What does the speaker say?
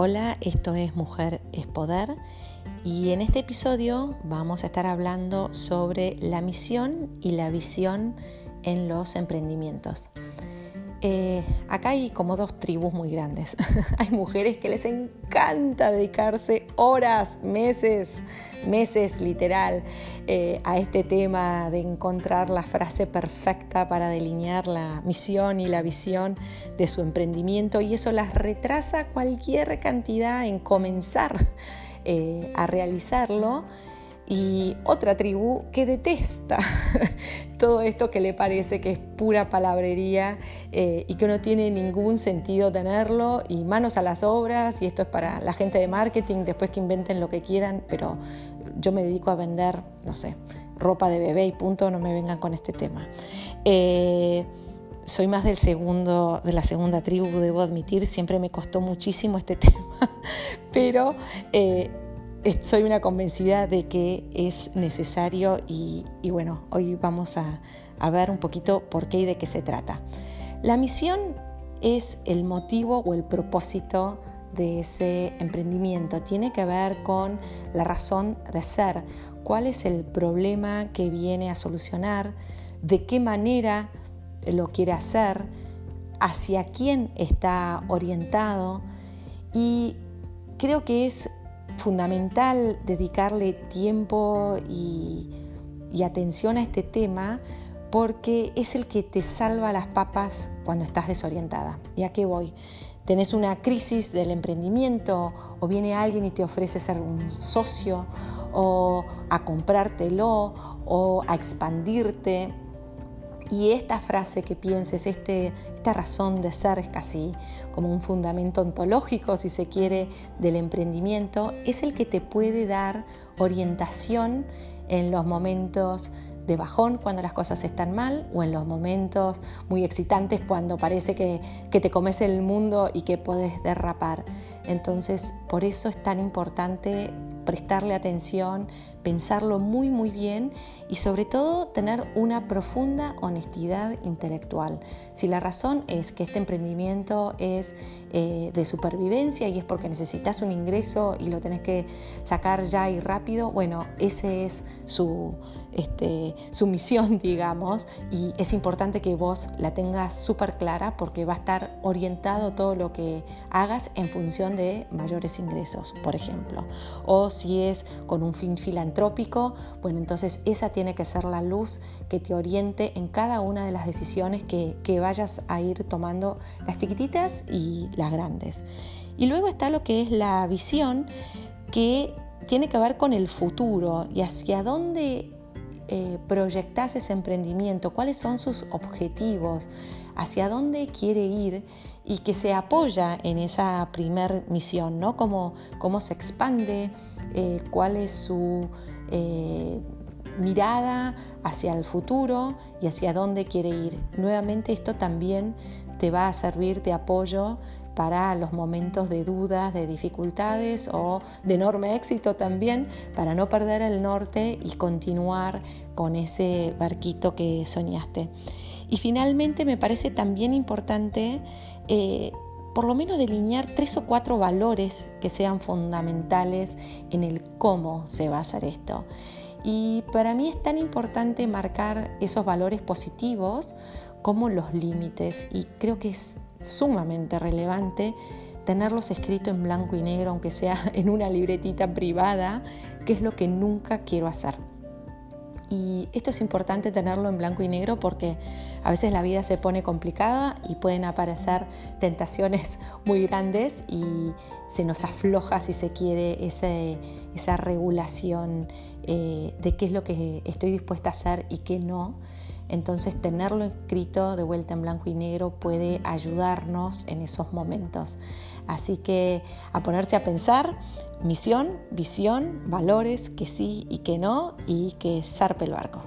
Hola, esto es Mujer es Poder y en este episodio vamos a estar hablando sobre la misión y la visión en los emprendimientos. Eh, acá hay como dos tribus muy grandes. hay mujeres que les encanta dedicarse horas, meses, meses literal eh, a este tema de encontrar la frase perfecta para delinear la misión y la visión de su emprendimiento y eso las retrasa cualquier cantidad en comenzar eh, a realizarlo y otra tribu que detesta todo esto que le parece que es pura palabrería eh, y que no tiene ningún sentido tenerlo y manos a las obras y esto es para la gente de marketing después que inventen lo que quieran, pero yo me dedico a vender, no sé, ropa de bebé y punto, no me vengan con este tema. Eh, soy más del segundo, de la segunda tribu, debo admitir, siempre me costó muchísimo este tema, pero eh, soy una convencida de que es necesario y, bueno, hoy vamos a, a ver un poquito por qué y de qué se trata. La misión es el motivo o el propósito de ese emprendimiento. Tiene que ver con la razón de ser, cuál es el problema que viene a solucionar, de qué manera lo quiere hacer, hacia quién está orientado y creo que es fundamental dedicarle tiempo y, atención a este tema porque es el que te salva las papas cuando estás desorientada. ¿Y a qué voy? Tenés una crisis del emprendimiento o viene alguien y te ofrece ser un socio o a comprártelo o a expandirte. Y esta frase que pienses, este, esta razón de ser es casi como un fundamento ontológico, si se quiere, del emprendimiento, es el que te puede dar orientación en los momentos de bajón cuando las cosas están mal o en los momentos muy excitantes cuando parece que, que te comes el mundo y que puedes derrapar. Entonces, por eso es tan importante prestarle atención, pensarlo muy muy bien y sobre todo tener una profunda honestidad intelectual. Si la razón es que este emprendimiento es eh, de supervivencia y es porque necesitas un ingreso y lo tenés que sacar ya y rápido, bueno, esa es su, este, su misión, digamos, y es importante que vos la tengas súper clara porque va a estar orientado todo lo que hagas en función de mayores ingresos, por ejemplo. O si es con un fin filantrópico, bueno, entonces esa tiene que ser la luz que te oriente en cada una de las decisiones que, que vayas a ir tomando, las chiquititas y las grandes. Y luego está lo que es la visión, que tiene que ver con el futuro y hacia dónde eh, ese emprendimiento, cuáles son sus objetivos, hacia dónde quiere ir y que se apoya en esa primer misión, ¿no? Cómo, cómo se expande, eh, cuál es su eh, mirada hacia el futuro y hacia dónde quiere ir. Nuevamente esto también te va a servir de apoyo para los momentos de dudas, de dificultades o de enorme éxito también, para no perder el norte y continuar con ese barquito que soñaste. Y finalmente me parece también importante eh, por lo menos delinear tres o cuatro valores que sean fundamentales en el cómo se va a hacer esto. Y para mí es tan importante marcar esos valores positivos como los límites y creo que es sumamente relevante tenerlos escritos en blanco y negro, aunque sea en una libretita privada, que es lo que nunca quiero hacer. Y esto es importante tenerlo en blanco y negro porque a veces la vida se pone complicada y pueden aparecer tentaciones muy grandes y se nos afloja, si se quiere, esa regulación eh, de qué es lo que estoy dispuesta a hacer y qué no. Entonces tenerlo escrito de vuelta en blanco y negro puede ayudarnos en esos momentos. Así que a ponerse a pensar, misión, visión, valores, que sí y que no, y que zarpe el barco.